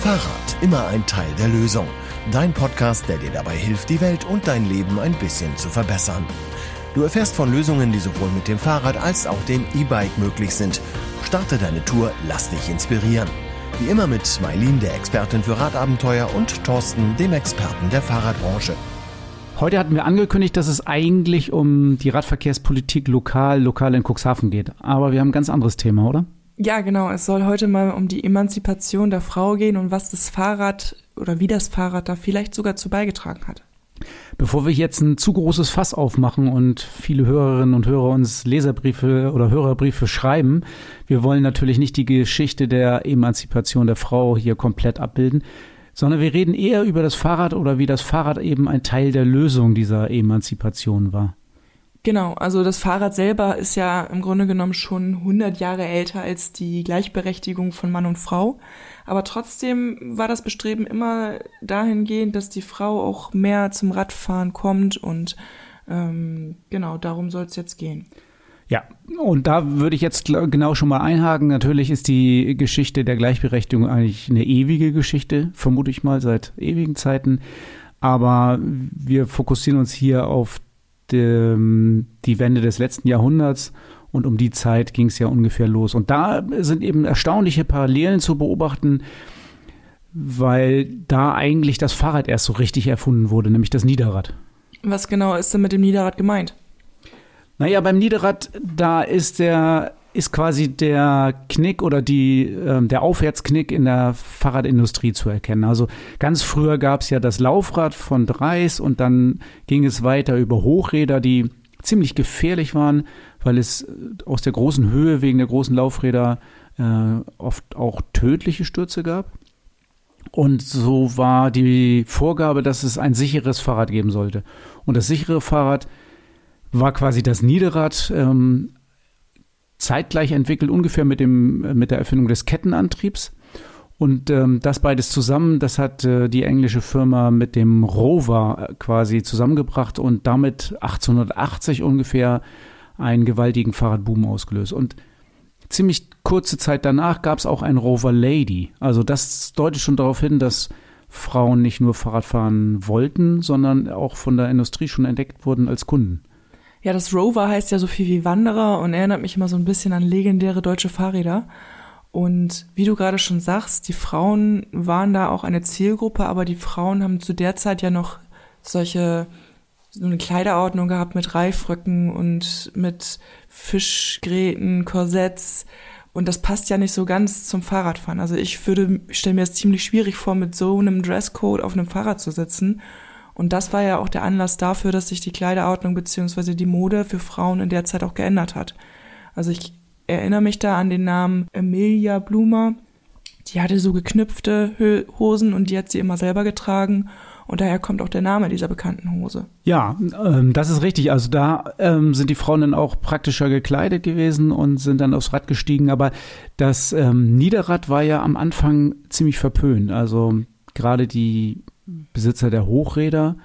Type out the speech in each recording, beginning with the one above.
Fahrrad, immer ein Teil der Lösung. Dein Podcast, der dir dabei hilft, die Welt und dein Leben ein bisschen zu verbessern. Du erfährst von Lösungen, die sowohl mit dem Fahrrad als auch dem E-Bike möglich sind. Starte deine Tour, lass dich inspirieren. Wie immer mit Mailin, der Expertin für Radabenteuer, und Thorsten, dem Experten der Fahrradbranche. Heute hatten wir angekündigt, dass es eigentlich um die Radverkehrspolitik lokal, lokal in Cuxhaven geht. Aber wir haben ein ganz anderes Thema, oder? Ja, genau. Es soll heute mal um die Emanzipation der Frau gehen und was das Fahrrad oder wie das Fahrrad da vielleicht sogar zu beigetragen hat. Bevor wir jetzt ein zu großes Fass aufmachen und viele Hörerinnen und Hörer uns Leserbriefe oder Hörerbriefe schreiben, wir wollen natürlich nicht die Geschichte der Emanzipation der Frau hier komplett abbilden sondern wir reden eher über das Fahrrad oder wie das Fahrrad eben ein Teil der Lösung dieser Emanzipation war. Genau, also das Fahrrad selber ist ja im Grunde genommen schon 100 Jahre älter als die Gleichberechtigung von Mann und Frau. Aber trotzdem war das Bestreben immer dahingehend, dass die Frau auch mehr zum Radfahren kommt und ähm, genau darum soll es jetzt gehen. Ja, und da würde ich jetzt genau schon mal einhaken. Natürlich ist die Geschichte der Gleichberechtigung eigentlich eine ewige Geschichte, vermute ich mal, seit ewigen Zeiten. Aber wir fokussieren uns hier auf die, die Wende des letzten Jahrhunderts und um die Zeit ging es ja ungefähr los. Und da sind eben erstaunliche Parallelen zu beobachten, weil da eigentlich das Fahrrad erst so richtig erfunden wurde, nämlich das Niederrad. Was genau ist denn mit dem Niederrad gemeint? Naja, beim Niederrad, da ist der ist quasi der Knick oder die, äh, der Aufwärtsknick in der Fahrradindustrie zu erkennen. Also ganz früher gab es ja das Laufrad von Dreis und dann ging es weiter über Hochräder, die ziemlich gefährlich waren, weil es aus der großen Höhe wegen der großen Laufräder äh, oft auch tödliche Stürze gab. Und so war die Vorgabe, dass es ein sicheres Fahrrad geben sollte. Und das sichere Fahrrad war quasi das Niederrad ähm, zeitgleich entwickelt, ungefähr mit, dem, mit der Erfindung des Kettenantriebs. Und ähm, das beides zusammen, das hat äh, die englische Firma mit dem Rover äh, quasi zusammengebracht und damit 1880 ungefähr einen gewaltigen Fahrradboom ausgelöst. Und ziemlich kurze Zeit danach gab es auch ein Rover Lady. Also das deutet schon darauf hin, dass Frauen nicht nur Fahrrad fahren wollten, sondern auch von der Industrie schon entdeckt wurden als Kunden. Ja, das Rover heißt ja so viel wie Wanderer und erinnert mich immer so ein bisschen an legendäre deutsche Fahrräder. Und wie du gerade schon sagst, die Frauen waren da auch eine Zielgruppe, aber die Frauen haben zu der Zeit ja noch solche so eine Kleiderordnung gehabt mit Reifröcken und mit Fischgräten, Korsetts. Und das passt ja nicht so ganz zum Fahrradfahren. Also ich würde, stelle mir es ziemlich schwierig vor, mit so einem Dresscode auf einem Fahrrad zu sitzen und das war ja auch der Anlass dafür, dass sich die Kleiderordnung beziehungsweise die Mode für Frauen in der Zeit auch geändert hat. Also ich erinnere mich da an den Namen Emilia Blumer. Die hatte so geknüpfte Hosen und die hat sie immer selber getragen. Und daher kommt auch der Name dieser bekannten Hose. Ja, ähm, das ist richtig. Also da ähm, sind die Frauen dann auch praktischer gekleidet gewesen und sind dann aufs Rad gestiegen. Aber das ähm, Niederrad war ja am Anfang ziemlich verpönt. Also gerade die Besitzer der Hochräder.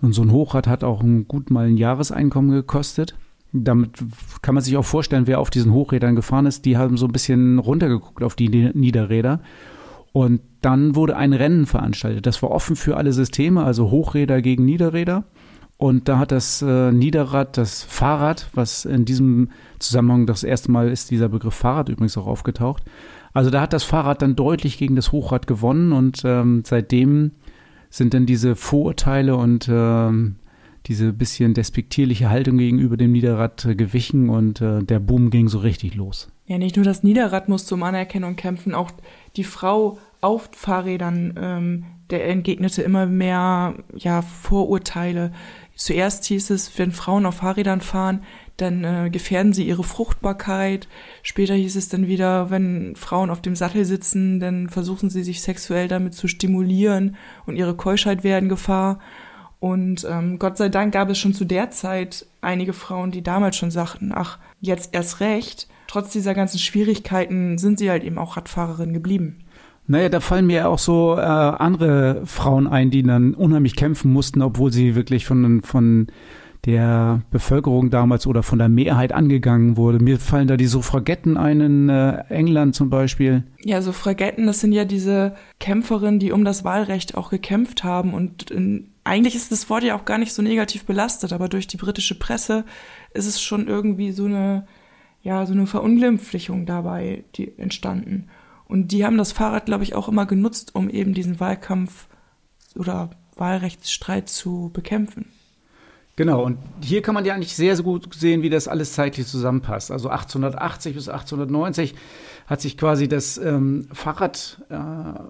Und so ein Hochrad hat auch ein gut mal ein Jahreseinkommen gekostet. Damit kann man sich auch vorstellen, wer auf diesen Hochrädern gefahren ist. Die haben so ein bisschen runtergeguckt auf die Niederräder. Und dann wurde ein Rennen veranstaltet. Das war offen für alle Systeme, also Hochräder gegen Niederräder. Und da hat das äh, Niederrad, das Fahrrad, was in diesem Zusammenhang das erste Mal ist dieser Begriff Fahrrad übrigens auch aufgetaucht. Also da hat das Fahrrad dann deutlich gegen das Hochrad gewonnen und ähm, seitdem sind denn diese Vorurteile und ähm, diese bisschen despektierliche Haltung gegenüber dem Niederrad äh, gewichen und äh, der Boom ging so richtig los. Ja, nicht nur das Niederrad musste um Anerkennung kämpfen, auch die Frau auf Fahrrädern, ähm, der entgegnete immer mehr ja, Vorurteile. Zuerst hieß es, wenn Frauen auf Fahrrädern fahren, dann äh, gefährden sie ihre Fruchtbarkeit. Später hieß es dann wieder, wenn Frauen auf dem Sattel sitzen, dann versuchen sie sich sexuell damit zu stimulieren und ihre Keuschheit wäre in Gefahr. Und ähm, Gott sei Dank gab es schon zu der Zeit einige Frauen, die damals schon sagten, ach, jetzt erst recht. Trotz dieser ganzen Schwierigkeiten sind sie halt eben auch Radfahrerin geblieben. Naja, da fallen mir auch so äh, andere Frauen ein, die dann unheimlich kämpfen mussten, obwohl sie wirklich von, von der Bevölkerung damals oder von der Mehrheit angegangen wurde. Mir fallen da die Suffragetten ein in äh, England zum Beispiel. Ja, Suffragetten, das sind ja diese Kämpferinnen, die um das Wahlrecht auch gekämpft haben. Und in, eigentlich ist das Wort ja auch gar nicht so negativ belastet, aber durch die britische Presse ist es schon irgendwie so eine, ja, so eine Verunglimpflichung dabei die entstanden. Und die haben das Fahrrad, glaube ich, auch immer genutzt, um eben diesen Wahlkampf oder Wahlrechtsstreit zu bekämpfen. Genau, und hier kann man ja eigentlich sehr, sehr gut sehen, wie das alles zeitlich zusammenpasst. Also 1880 bis 1890 hat sich quasi das ähm, Fahrrad äh,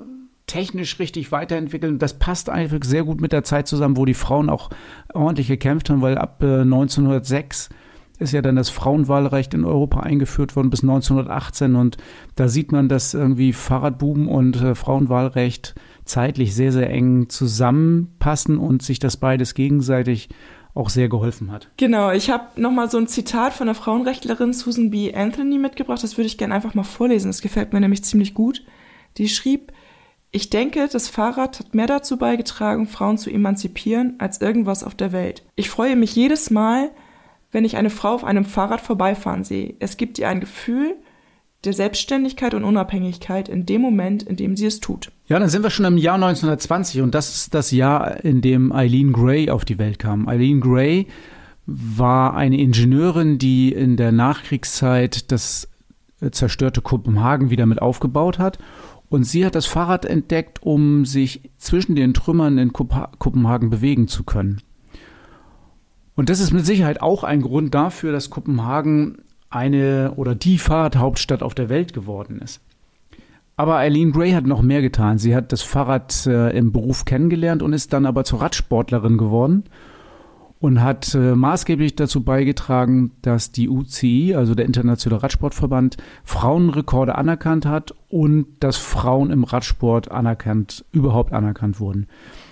technisch richtig weiterentwickelt. Und das passt einfach sehr gut mit der Zeit zusammen, wo die Frauen auch ordentlich gekämpft haben, weil ab äh, 1906 ist ja dann das Frauenwahlrecht in Europa eingeführt worden bis 1918 und da sieht man, dass irgendwie Fahrradbuben und äh, Frauenwahlrecht zeitlich sehr, sehr eng zusammenpassen und sich das beides gegenseitig auch sehr geholfen hat. Genau, ich habe nochmal so ein Zitat von der Frauenrechtlerin Susan B. Anthony mitgebracht, das würde ich gerne einfach mal vorlesen, das gefällt mir nämlich ziemlich gut. Die schrieb, ich denke, das Fahrrad hat mehr dazu beigetragen, Frauen zu emanzipieren, als irgendwas auf der Welt. Ich freue mich jedes Mal, wenn ich eine Frau auf einem Fahrrad vorbeifahren sehe. Es gibt ihr ein Gefühl, der Selbstständigkeit und Unabhängigkeit in dem Moment, in dem sie es tut. Ja, dann sind wir schon im Jahr 1920 und das ist das Jahr, in dem Eileen Gray auf die Welt kam. Eileen Gray war eine Ingenieurin, die in der Nachkriegszeit das zerstörte Kopenhagen wieder mit aufgebaut hat. Und sie hat das Fahrrad entdeckt, um sich zwischen den Trümmern in Kopenhagen bewegen zu können. Und das ist mit Sicherheit auch ein Grund dafür, dass Kopenhagen eine oder die Fahrradhauptstadt auf der Welt geworden ist. Aber Eileen Gray hat noch mehr getan. Sie hat das Fahrrad äh, im Beruf kennengelernt und ist dann aber zur Radsportlerin geworden und hat äh, maßgeblich dazu beigetragen, dass die UCI, also der Internationale Radsportverband, Frauenrekorde anerkannt hat und dass Frauen im Radsport anerkannt, überhaupt anerkannt wurden.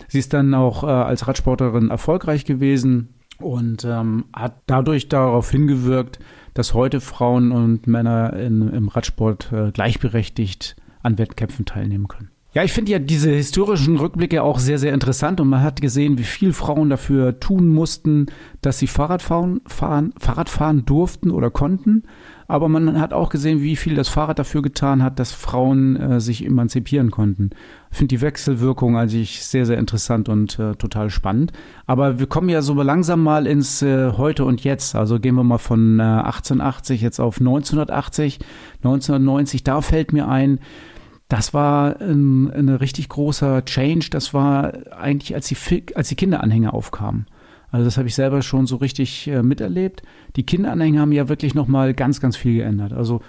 Sie ist dann auch äh, als Radsportlerin erfolgreich gewesen und ähm, hat dadurch darauf hingewirkt, dass heute Frauen und Männer in, im Radsport äh, gleichberechtigt an Wettkämpfen teilnehmen können. Ja, ich finde ja diese historischen Rückblicke auch sehr, sehr interessant und man hat gesehen, wie viel Frauen dafür tun mussten, dass sie Fahrrad fahren, fahren, Fahrrad fahren durften oder konnten. Aber man hat auch gesehen, wie viel das Fahrrad dafür getan hat, dass Frauen äh, sich emanzipieren konnten. Finde die Wechselwirkung eigentlich sehr, sehr interessant und äh, total spannend. Aber wir kommen ja so langsam mal ins äh, Heute und Jetzt. Also gehen wir mal von 1880 äh, jetzt auf 1980, 1990. Da fällt mir ein, das war ein, ein richtig großer Change. Das war eigentlich, als die, als die Kinderanhänger aufkamen. Also das habe ich selber schon so richtig äh, miterlebt. Die Kinderanhänger haben ja wirklich noch mal ganz, ganz viel geändert. Also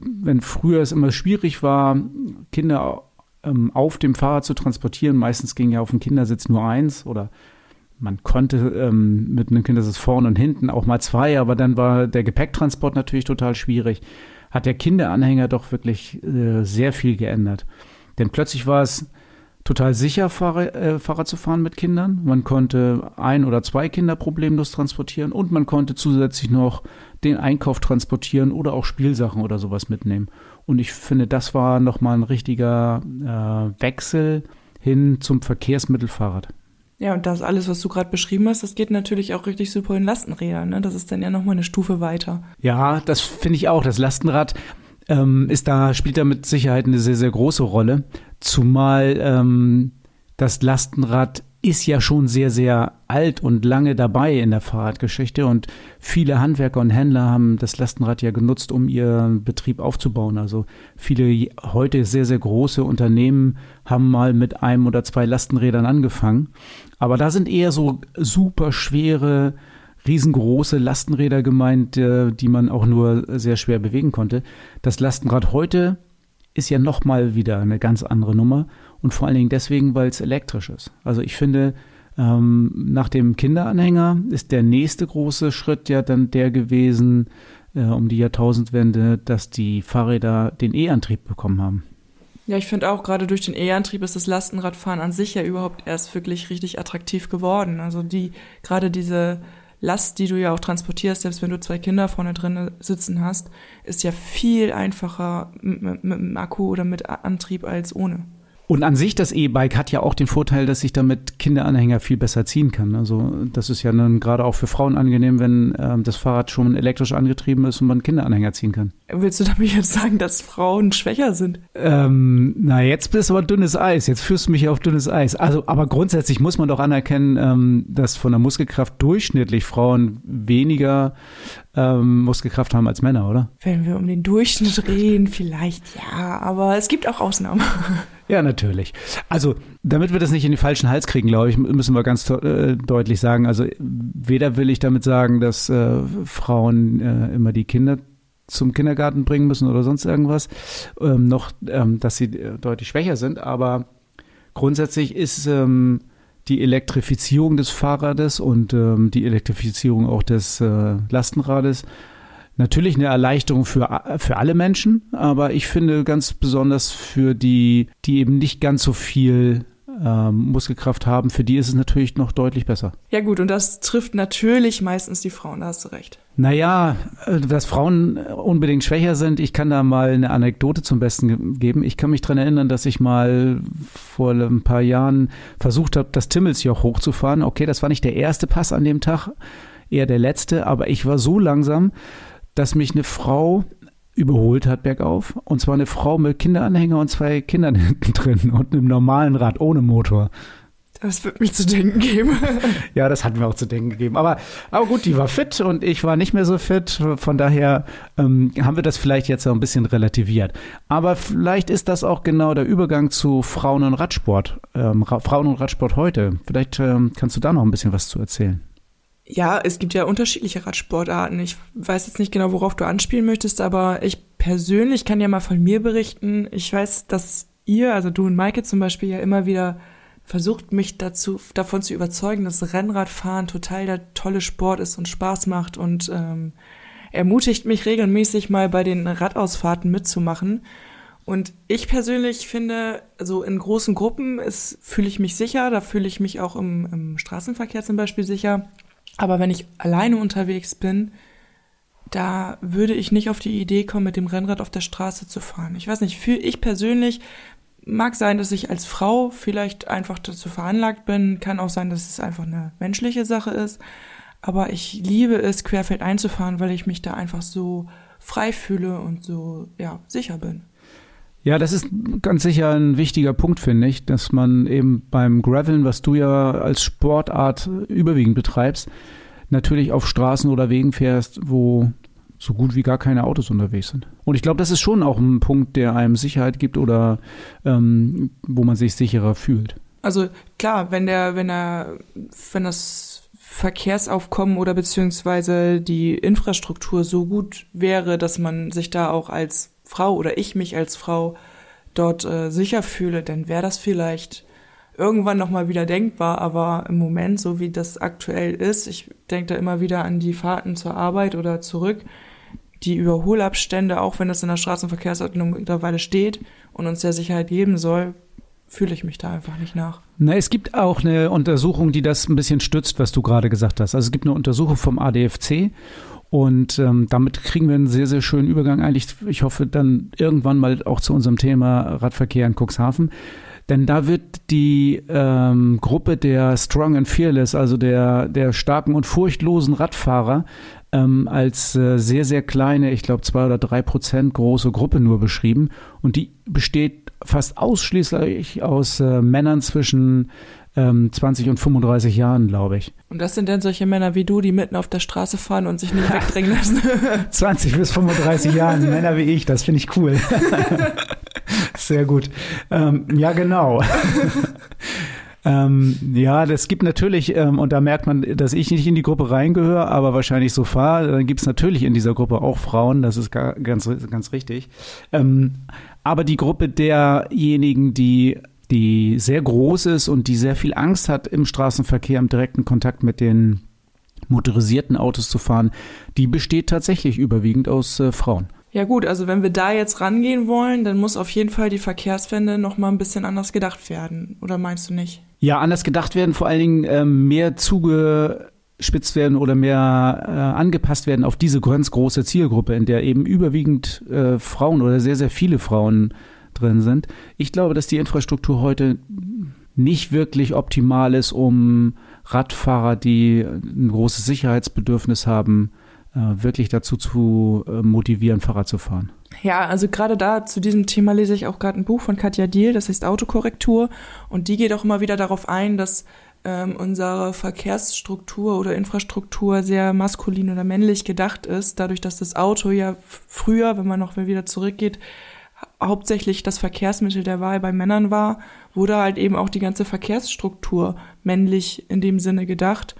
wenn früher es immer schwierig war, Kinder ähm, auf dem Fahrrad zu transportieren, meistens ging ja auf dem Kindersitz nur eins oder man konnte ähm, mit einem Kindersitz vorne und hinten auch mal zwei, aber dann war der Gepäcktransport natürlich total schwierig hat der Kinderanhänger doch wirklich äh, sehr viel geändert. Denn plötzlich war es total sicher, Fahrrad, äh, Fahrrad zu fahren mit Kindern. Man konnte ein oder zwei Kinder problemlos transportieren und man konnte zusätzlich noch den Einkauf transportieren oder auch Spielsachen oder sowas mitnehmen. Und ich finde, das war nochmal ein richtiger äh, Wechsel hin zum Verkehrsmittelfahrrad. Ja, und das alles, was du gerade beschrieben hast, das geht natürlich auch richtig super in Lastenrädern. Ne? Das ist dann ja nochmal eine Stufe weiter. Ja, das finde ich auch. Das Lastenrad ähm, ist da, spielt da mit Sicherheit eine sehr, sehr große Rolle. Zumal ähm, das Lastenrad ist ja schon sehr, sehr alt und lange dabei in der Fahrradgeschichte und viele Handwerker und Händler haben das Lastenrad ja genutzt, um ihren Betrieb aufzubauen. Also viele heute sehr, sehr große Unternehmen haben mal mit einem oder zwei Lastenrädern angefangen. Aber da sind eher so super schwere, riesengroße Lastenräder gemeint, äh, die man auch nur sehr schwer bewegen konnte. Das Lastenrad heute ist ja nochmal wieder eine ganz andere Nummer und vor allen Dingen deswegen, weil es elektrisch ist. Also ich finde, ähm, nach dem Kinderanhänger ist der nächste große Schritt ja dann der gewesen, äh, um die Jahrtausendwende, dass die Fahrräder den E-Antrieb bekommen haben. Ja, ich finde auch, gerade durch den E-Antrieb ist das Lastenradfahren an sich ja überhaupt erst wirklich richtig attraktiv geworden. Also die, gerade diese Last, die du ja auch transportierst, selbst wenn du zwei Kinder vorne drin sitzen hast, ist ja viel einfacher mit, mit, mit dem Akku oder mit Antrieb als ohne. Und an sich, das E-Bike hat ja auch den Vorteil, dass ich damit Kinderanhänger viel besser ziehen kann. Also das ist ja dann gerade auch für Frauen angenehm, wenn ähm, das Fahrrad schon elektrisch angetrieben ist und man Kinderanhänger ziehen kann. Willst du damit jetzt sagen, dass Frauen schwächer sind? Ähm, na, jetzt bist du aber dünnes Eis. Jetzt führst du mich auf dünnes Eis. Also, aber grundsätzlich muss man doch anerkennen, ähm, dass von der Muskelkraft durchschnittlich Frauen weniger ähm, Muskelkraft haben als Männer, oder? Wenn wir um den Durchschnitt reden, vielleicht ja, aber es gibt auch Ausnahmen. Ja, natürlich. Also, damit wir das nicht in den falschen Hals kriegen, glaube ich, müssen wir ganz äh, deutlich sagen, also weder will ich damit sagen, dass äh, Frauen äh, immer die Kinder zum Kindergarten bringen müssen oder sonst irgendwas, ähm, noch, ähm, dass sie äh, deutlich schwächer sind, aber grundsätzlich ist ähm, die Elektrifizierung des Fahrrades und ähm, die Elektrifizierung auch des äh, Lastenrades natürlich eine Erleichterung für, für alle Menschen, aber ich finde ganz besonders für die, die eben nicht ganz so viel ähm, Muskelkraft haben, für die ist es natürlich noch deutlich besser. Ja gut, und das trifft natürlich meistens die Frauen, da hast du recht. Naja, äh, dass Frauen unbedingt schwächer sind, ich kann da mal eine Anekdote zum Besten geben. Ich kann mich daran erinnern, dass ich mal vor ein paar Jahren versucht habe, das Timmelsjoch hochzufahren. Okay, das war nicht der erste Pass an dem Tag, eher der letzte, aber ich war so langsam, dass mich eine Frau überholt hat bergauf. Und zwar eine Frau mit Kinderanhänger und zwei Kindern hinten drin und einem normalen Rad ohne Motor. Das wird mich zu denken geben. ja, das hat mir auch zu denken gegeben. Aber, aber gut, die war fit und ich war nicht mehr so fit. Von daher ähm, haben wir das vielleicht jetzt auch ein bisschen relativiert. Aber vielleicht ist das auch genau der Übergang zu Frauen und Radsport. Ähm, Frauen und Radsport heute. Vielleicht ähm, kannst du da noch ein bisschen was zu erzählen. Ja, es gibt ja unterschiedliche Radsportarten. Ich weiß jetzt nicht genau, worauf du anspielen möchtest, aber ich persönlich kann ja mal von mir berichten. Ich weiß, dass ihr, also du und Maike zum Beispiel, ja immer wieder versucht, mich dazu, davon zu überzeugen, dass Rennradfahren total der tolle Sport ist und Spaß macht und ähm, ermutigt mich regelmäßig mal bei den Radausfahrten mitzumachen. Und ich persönlich finde, also in großen Gruppen fühle ich mich sicher, da fühle ich mich auch im, im Straßenverkehr zum Beispiel sicher. Aber wenn ich alleine unterwegs bin, da würde ich nicht auf die Idee kommen, mit dem Rennrad auf der Straße zu fahren. Ich weiß nicht, für ich persönlich mag sein, dass ich als Frau vielleicht einfach dazu veranlagt bin, kann auch sein, dass es einfach eine menschliche Sache ist, aber ich liebe es, querfeld einzufahren, weil ich mich da einfach so frei fühle und so, ja, sicher bin. Ja, das ist ganz sicher ein wichtiger Punkt, finde ich, dass man eben beim Graveln, was du ja als Sportart überwiegend betreibst, natürlich auf Straßen oder Wegen fährst, wo so gut wie gar keine Autos unterwegs sind. Und ich glaube, das ist schon auch ein Punkt, der einem Sicherheit gibt oder ähm, wo man sich sicherer fühlt. Also klar, wenn der, wenn er, wenn das Verkehrsaufkommen oder beziehungsweise die Infrastruktur so gut wäre, dass man sich da auch als Frau oder ich mich als Frau dort äh, sicher fühle, dann wäre das vielleicht irgendwann nochmal wieder denkbar, aber im Moment, so wie das aktuell ist, ich denke da immer wieder an die Fahrten zur Arbeit oder zurück, die Überholabstände, auch wenn das in der Straßenverkehrsordnung mittlerweile steht und uns der Sicherheit geben soll, fühle ich mich da einfach nicht nach. Na, es gibt auch eine Untersuchung, die das ein bisschen stützt, was du gerade gesagt hast. Also es gibt eine Untersuchung vom ADFC und ähm, damit kriegen wir einen sehr, sehr schönen Übergang eigentlich. Ich hoffe dann irgendwann mal auch zu unserem Thema Radverkehr in Cuxhaven. Denn da wird die ähm, Gruppe der Strong and Fearless, also der, der starken und furchtlosen Radfahrer, ähm, als äh, sehr, sehr kleine, ich glaube zwei oder drei Prozent große Gruppe nur beschrieben. Und die besteht fast ausschließlich aus äh, Männern zwischen ähm, 20 und 35 Jahren, glaube ich. Und das sind dann solche Männer wie du, die mitten auf der Straße fahren und sich nicht wegdrängen lassen. 20 bis 35 Jahren, Männer wie ich, das finde ich cool. Sehr gut. Ähm, ja, genau. Ähm, ja, das gibt natürlich, ähm, und da merkt man, dass ich nicht in die Gruppe reingehöre, aber wahrscheinlich so fahre, dann gibt es natürlich in dieser Gruppe auch Frauen, das ist gar, ganz, ganz richtig. Ähm, aber die Gruppe derjenigen, die die sehr groß ist und die sehr viel Angst hat, im Straßenverkehr im direkten Kontakt mit den motorisierten Autos zu fahren, die besteht tatsächlich überwiegend aus äh, Frauen. Ja gut, also wenn wir da jetzt rangehen wollen, dann muss auf jeden Fall die Verkehrswende noch mal ein bisschen anders gedacht werden. Oder meinst du nicht? Ja, anders gedacht werden, vor allen Dingen ähm, mehr zugespitzt werden oder mehr äh, angepasst werden auf diese ganz große Zielgruppe, in der eben überwiegend äh, Frauen oder sehr, sehr viele Frauen drin sind. Ich glaube, dass die Infrastruktur heute nicht wirklich optimal ist, um Radfahrer, die ein großes Sicherheitsbedürfnis haben, äh, wirklich dazu zu äh, motivieren, Fahrrad zu fahren. Ja, also gerade da zu diesem Thema lese ich auch gerade ein Buch von Katja Diel, das heißt Autokorrektur. Und die geht auch immer wieder darauf ein, dass ähm, unsere Verkehrsstruktur oder Infrastruktur sehr maskulin oder männlich gedacht ist, dadurch, dass das Auto ja früher, wenn man noch wieder zurückgeht, hauptsächlich das Verkehrsmittel der Wahl bei Männern war, wurde halt eben auch die ganze Verkehrsstruktur männlich in dem Sinne gedacht.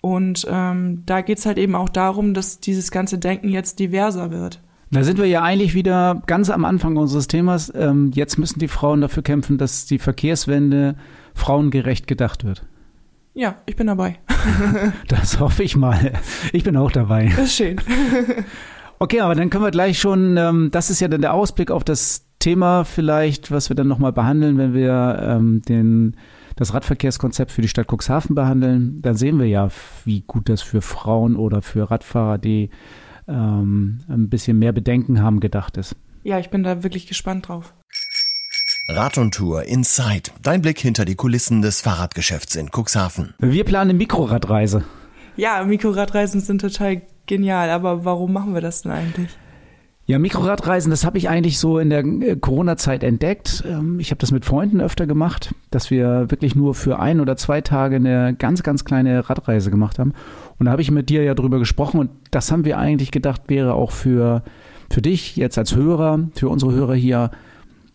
Und ähm, da geht's halt eben auch darum, dass dieses ganze Denken jetzt diverser wird. Da sind wir ja eigentlich wieder ganz am Anfang unseres Themas. Ähm, jetzt müssen die Frauen dafür kämpfen, dass die Verkehrswende frauengerecht gedacht wird. Ja, ich bin dabei. das hoffe ich mal. Ich bin auch dabei. Das ist schön. Okay, aber dann können wir gleich schon, ähm, das ist ja dann der Ausblick auf das Thema vielleicht, was wir dann nochmal behandeln, wenn wir ähm, den das Radverkehrskonzept für die Stadt Cuxhaven behandeln, dann sehen wir ja, wie gut das für Frauen oder für Radfahrer, die ähm, ein bisschen mehr Bedenken haben, gedacht ist. Ja, ich bin da wirklich gespannt drauf. Rad und Tour Inside. Dein Blick hinter die Kulissen des Fahrradgeschäfts in Cuxhaven. Wir planen eine Mikroradreise. Ja, Mikroradreisen sind total genial, aber warum machen wir das denn eigentlich? Ja, Mikroradreisen, das habe ich eigentlich so in der äh, Corona-Zeit entdeckt. Ähm, ich habe das mit Freunden öfter gemacht, dass wir wirklich nur für ein oder zwei Tage eine ganz, ganz kleine Radreise gemacht haben. Und da habe ich mit dir ja drüber gesprochen und das haben wir eigentlich gedacht, wäre auch für, für dich jetzt als Hörer, für unsere Hörer hier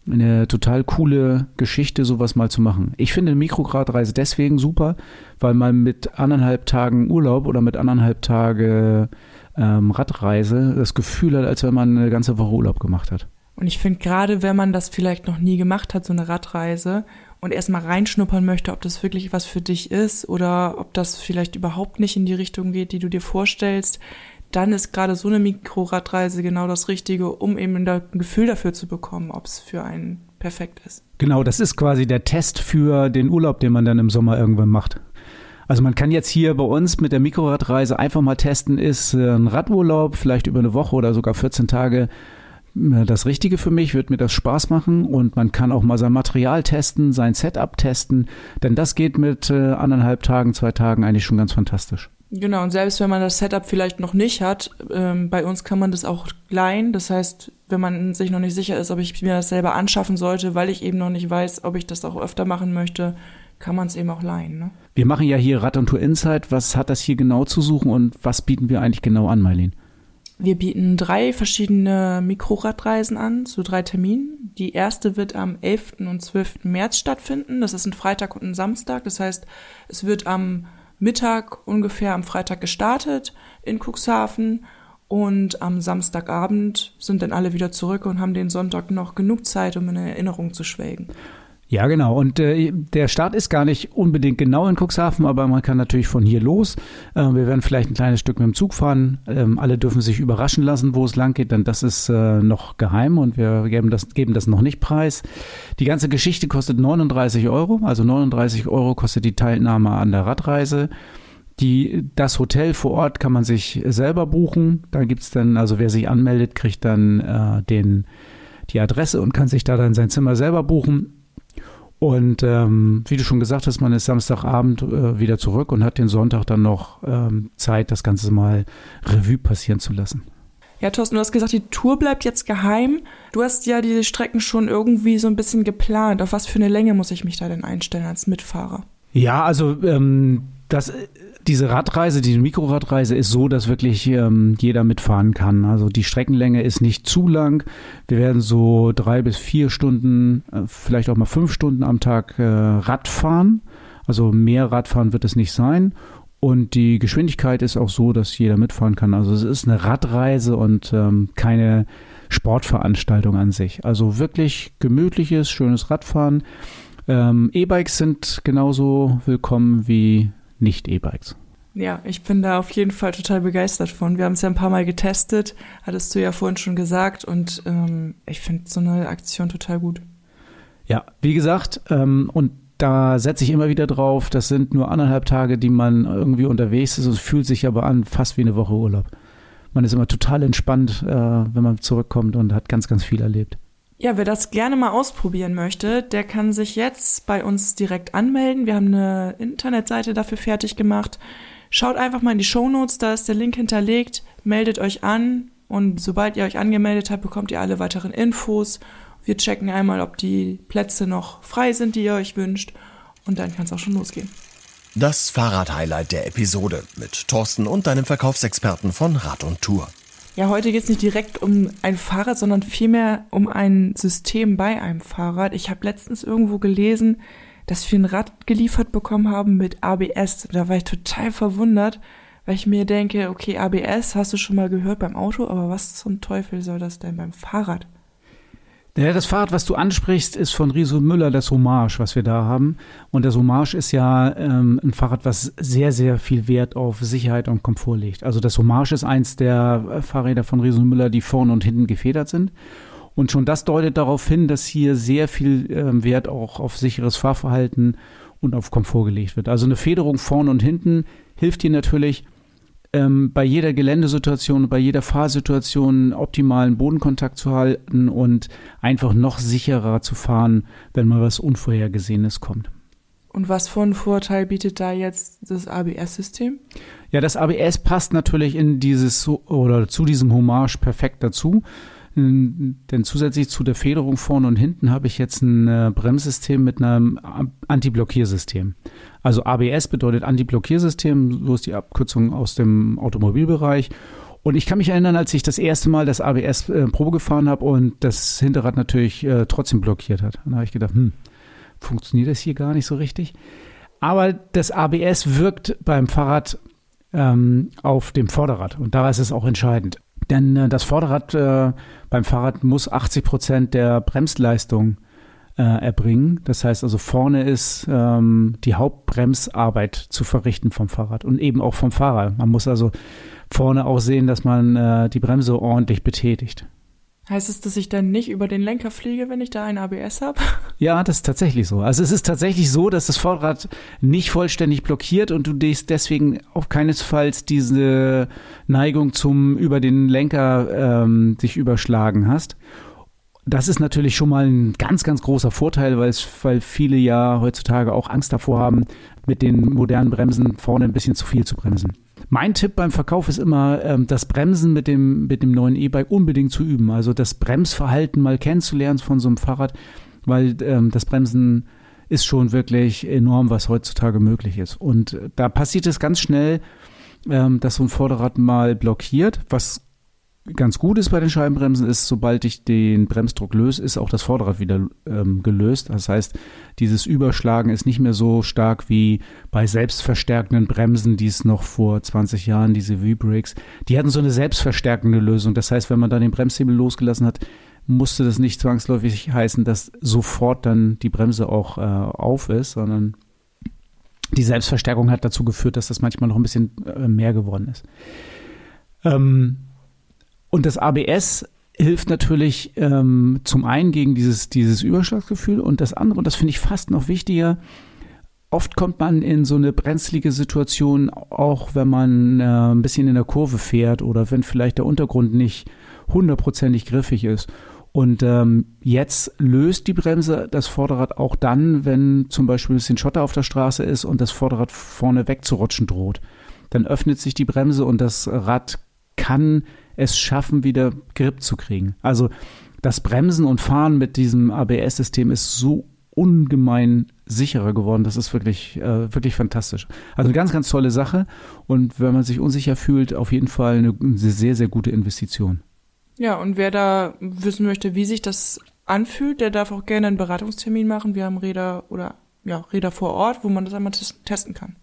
eine total coole Geschichte, sowas mal zu machen. Ich finde eine Mikrogradreise deswegen super, weil man mit anderthalb Tagen Urlaub oder mit anderthalb Tage ähm, Radreise das Gefühl hat, als wenn man eine ganze Woche Urlaub gemacht hat. Und ich finde gerade, wenn man das vielleicht noch nie gemacht hat, so eine Radreise und erstmal reinschnuppern möchte, ob das wirklich was für dich ist oder ob das vielleicht überhaupt nicht in die Richtung geht, die du dir vorstellst, dann ist gerade so eine Mikroradreise genau das Richtige, um eben ein Gefühl dafür zu bekommen, ob es für einen perfekt ist. Genau, das ist quasi der Test für den Urlaub, den man dann im Sommer irgendwann macht. Also man kann jetzt hier bei uns mit der Mikroradreise einfach mal testen, ist äh, ein Radurlaub vielleicht über eine Woche oder sogar 14 Tage äh, das Richtige für mich, wird mir das Spaß machen und man kann auch mal sein Material testen, sein Setup testen, denn das geht mit äh, anderthalb Tagen, zwei Tagen eigentlich schon ganz fantastisch. Genau, und selbst wenn man das Setup vielleicht noch nicht hat, ähm, bei uns kann man das auch leihen. Das heißt, wenn man sich noch nicht sicher ist, ob ich mir das selber anschaffen sollte, weil ich eben noch nicht weiß, ob ich das auch öfter machen möchte, kann man es eben auch leihen. Ne? Wir machen ja hier Rad und Tour Insight. Was hat das hier genau zu suchen und was bieten wir eigentlich genau an, Marlene? Wir bieten drei verschiedene Mikroradreisen an zu drei Terminen. Die erste wird am 11. und 12. März stattfinden. Das ist ein Freitag und ein Samstag. Das heißt, es wird am Mittag ungefähr am Freitag gestartet in Cuxhaven und am Samstagabend sind dann alle wieder zurück und haben den Sonntag noch genug Zeit, um in Erinnerung zu schwelgen. Ja, genau. Und äh, der Start ist gar nicht unbedingt genau in Cuxhaven, aber man kann natürlich von hier los. Äh, wir werden vielleicht ein kleines Stück mit dem Zug fahren. Ähm, alle dürfen sich überraschen lassen, wo es lang geht, denn das ist äh, noch geheim und wir geben das, geben das noch nicht preis. Die ganze Geschichte kostet 39 Euro, also 39 Euro kostet die Teilnahme an der Radreise. Die, das Hotel vor Ort kann man sich selber buchen. Da gibt es dann, also wer sich anmeldet, kriegt dann äh, den, die Adresse und kann sich da dann sein Zimmer selber buchen. Und ähm, wie du schon gesagt hast, man ist Samstagabend äh, wieder zurück und hat den Sonntag dann noch ähm, Zeit, das Ganze mal Revue passieren zu lassen. Ja, Thorsten, du hast gesagt, die Tour bleibt jetzt geheim. Du hast ja diese Strecken schon irgendwie so ein bisschen geplant. Auf was für eine Länge muss ich mich da denn einstellen als Mitfahrer? Ja, also ähm, das diese Radreise, diese Mikroradreise ist so, dass wirklich ähm, jeder mitfahren kann. Also die Streckenlänge ist nicht zu lang. Wir werden so drei bis vier Stunden, äh, vielleicht auch mal fünf Stunden am Tag äh, Rad fahren. Also mehr Radfahren wird es nicht sein. Und die Geschwindigkeit ist auch so, dass jeder mitfahren kann. Also es ist eine Radreise und ähm, keine Sportveranstaltung an sich. Also wirklich gemütliches, schönes Radfahren. Ähm, E-Bikes sind genauso willkommen wie nicht-E-Bikes. Ja, ich bin da auf jeden Fall total begeistert von. Wir haben es ja ein paar Mal getestet, hattest du ja vorhin schon gesagt, und ähm, ich finde so eine Aktion total gut. Ja, wie gesagt, ähm, und da setze ich immer wieder drauf, das sind nur anderthalb Tage, die man irgendwie unterwegs ist. Es fühlt sich aber an, fast wie eine Woche Urlaub. Man ist immer total entspannt, äh, wenn man zurückkommt und hat ganz, ganz viel erlebt. Ja, wer das gerne mal ausprobieren möchte, der kann sich jetzt bei uns direkt anmelden. Wir haben eine Internetseite dafür fertig gemacht. Schaut einfach mal in die Show Notes, da ist der Link hinterlegt. Meldet euch an und sobald ihr euch angemeldet habt, bekommt ihr alle weiteren Infos. Wir checken einmal, ob die Plätze noch frei sind, die ihr euch wünscht. Und dann kann es auch schon losgehen. Das Fahrrad-Highlight der Episode mit Thorsten und deinem Verkaufsexperten von Rad und Tour. Ja, heute geht es nicht direkt um ein Fahrrad, sondern vielmehr um ein System bei einem Fahrrad. Ich habe letztens irgendwo gelesen, dass wir ein Rad geliefert bekommen haben mit ABS. Da war ich total verwundert, weil ich mir denke, okay, ABS hast du schon mal gehört beim Auto, aber was zum Teufel soll das denn beim Fahrrad? Ja, das Fahrrad, was du ansprichst, ist von Riso Müller das Hommage, was wir da haben. Und das Hommage ist ja ähm, ein Fahrrad, was sehr, sehr viel Wert auf Sicherheit und Komfort legt. Also das Hommage ist eins der Fahrräder von Riso Müller, die vorne und hinten gefedert sind. Und schon das deutet darauf hin, dass hier sehr viel ähm, Wert auch auf sicheres Fahrverhalten und auf Komfort gelegt wird. Also eine Federung vorne und hinten hilft dir natürlich, ähm, bei jeder Geländesituation, bei jeder Fahrsituation optimalen Bodenkontakt zu halten und einfach noch sicherer zu fahren, wenn mal was Unvorhergesehenes kommt. Und was für einen Vorteil bietet da jetzt das ABS-System? Ja, das ABS passt natürlich in dieses oder zu diesem Hommage perfekt dazu. Denn zusätzlich zu der Federung vorne und hinten habe ich jetzt ein äh, Bremssystem mit einem Anti-Blockiersystem. Also ABS bedeutet Anti-Blockiersystem, so ist die Abkürzung aus dem Automobilbereich. Und ich kann mich erinnern, als ich das erste Mal das ABS äh, Probe gefahren habe und das Hinterrad natürlich äh, trotzdem blockiert hat. Dann habe ich gedacht, hm, funktioniert das hier gar nicht so richtig. Aber das ABS wirkt beim Fahrrad ähm, auf dem Vorderrad und da ist es auch entscheidend. Denn äh, das Vorderrad äh, beim Fahrrad muss 80 Prozent der Bremsleistung äh, erbringen. Das heißt also, vorne ist ähm, die Hauptbremsarbeit zu verrichten vom Fahrrad und eben auch vom Fahrer. Man muss also vorne auch sehen, dass man äh, die Bremse ordentlich betätigt. Heißt es, dass ich dann nicht über den Lenker fliege, wenn ich da ein ABS habe? Ja, das ist tatsächlich so. Also es ist tatsächlich so, dass das Vorderrad nicht vollständig blockiert und du deswegen auch keinesfalls diese Neigung zum über den Lenker ähm, sich überschlagen hast. Das ist natürlich schon mal ein ganz, ganz großer Vorteil, weil, es, weil viele ja heutzutage auch Angst davor haben, mit den modernen Bremsen vorne ein bisschen zu viel zu bremsen. Mein Tipp beim Verkauf ist immer, ähm, das Bremsen mit dem, mit dem neuen E-Bike unbedingt zu üben. Also das Bremsverhalten mal kennenzulernen von so einem Fahrrad, weil ähm, das Bremsen ist schon wirklich enorm, was heutzutage möglich ist. Und da passiert es ganz schnell, ähm, dass so ein Vorderrad mal blockiert, was ganz gut ist bei den Scheibenbremsen, ist, sobald ich den Bremsdruck löse, ist auch das Vorderrad wieder ähm, gelöst. Das heißt, dieses Überschlagen ist nicht mehr so stark wie bei selbstverstärkenden Bremsen, die es noch vor 20 Jahren, diese V-Brakes, die hatten so eine selbstverstärkende Lösung. Das heißt, wenn man dann den Bremshebel losgelassen hat, musste das nicht zwangsläufig heißen, dass sofort dann die Bremse auch äh, auf ist, sondern die Selbstverstärkung hat dazu geführt, dass das manchmal noch ein bisschen äh, mehr geworden ist. Ähm, und das ABS hilft natürlich ähm, zum einen gegen dieses, dieses Überschlagsgefühl und das andere, und das finde ich fast noch wichtiger, oft kommt man in so eine brenzlige Situation, auch wenn man äh, ein bisschen in der Kurve fährt oder wenn vielleicht der Untergrund nicht hundertprozentig griffig ist. Und ähm, jetzt löst die Bremse das Vorderrad auch dann, wenn zum Beispiel ein bisschen Schotter auf der Straße ist und das Vorderrad vorne wegzurutschen droht. Dann öffnet sich die Bremse und das Rad kann es schaffen, wieder Grip zu kriegen. Also das Bremsen und Fahren mit diesem ABS-System ist so ungemein sicherer geworden. Das ist wirklich, äh, wirklich fantastisch. Also eine ganz, ganz tolle Sache. Und wenn man sich unsicher fühlt, auf jeden Fall eine, eine sehr, sehr gute Investition. Ja, und wer da wissen möchte, wie sich das anfühlt, der darf auch gerne einen Beratungstermin machen. Wir haben Räder oder ja, Räder vor Ort, wo man das einmal testen kann.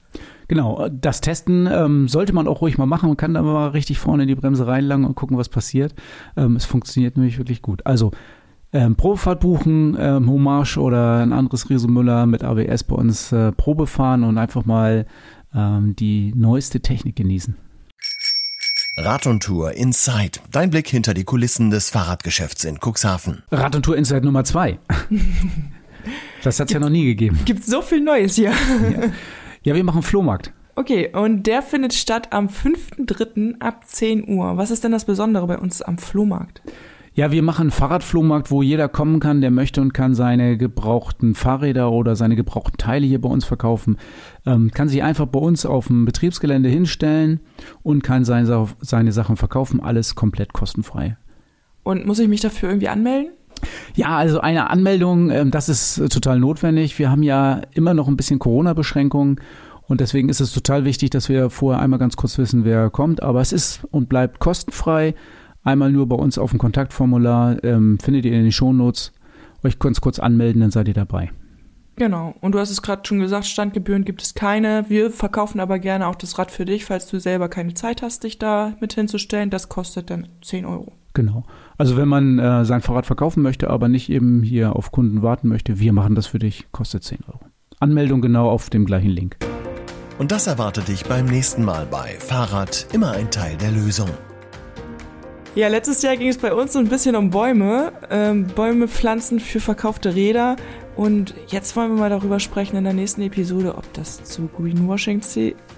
Genau, das Testen ähm, sollte man auch ruhig mal machen. Man kann da mal richtig vorne in die Bremse reinlangen und gucken, was passiert. Ähm, es funktioniert nämlich wirklich gut. Also ähm, Probefahrt buchen, ähm, Hommage oder ein anderes Riso Müller mit ABS bei uns äh, Probe fahren und einfach mal ähm, die neueste Technik genießen. Rad und Tour Inside. Dein Blick hinter die Kulissen des Fahrradgeschäfts in Cuxhaven. Rad und Tour Inside Nummer zwei. das hat es ja noch nie gegeben. Gibt so viel Neues hier. Ja. Ja, wir machen Flohmarkt. Okay, und der findet statt am 5.3. ab 10 Uhr. Was ist denn das Besondere bei uns am Flohmarkt? Ja, wir machen einen Fahrradflohmarkt, wo jeder kommen kann, der möchte und kann seine gebrauchten Fahrräder oder seine gebrauchten Teile hier bei uns verkaufen. Ähm, kann sich einfach bei uns auf dem Betriebsgelände hinstellen und kann seine, seine Sachen verkaufen. Alles komplett kostenfrei. Und muss ich mich dafür irgendwie anmelden? Ja, also eine Anmeldung, ähm, das ist total notwendig. Wir haben ja immer noch ein bisschen Corona-Beschränkungen und deswegen ist es total wichtig, dass wir vorher einmal ganz kurz wissen, wer kommt. Aber es ist und bleibt kostenfrei. Einmal nur bei uns auf dem Kontaktformular, ähm, findet ihr in den Shownotes. Euch ganz kurz anmelden, dann seid ihr dabei. Genau. Und du hast es gerade schon gesagt, Standgebühren gibt es keine. Wir verkaufen aber gerne auch das Rad für dich, falls du selber keine Zeit hast, dich da mit hinzustellen. Das kostet dann 10 Euro. Genau. Also wenn man äh, sein Fahrrad verkaufen möchte, aber nicht eben hier auf Kunden warten möchte, wir machen das für dich, kostet 10 Euro. Anmeldung genau auf dem gleichen Link. Und das erwartet dich beim nächsten Mal bei Fahrrad immer ein Teil der Lösung. Ja, letztes Jahr ging es bei uns so ein bisschen um Bäume. Ähm, Bäume pflanzen für verkaufte Räder. Und jetzt wollen wir mal darüber sprechen in der nächsten Episode, ob das zu Greenwashing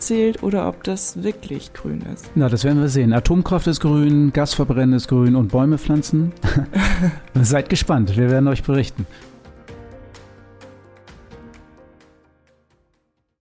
zählt oder ob das wirklich grün ist. Na, das werden wir sehen. Atomkraft ist grün, Gasverbrennen ist grün und Bäume pflanzen. Seid gespannt, wir werden euch berichten.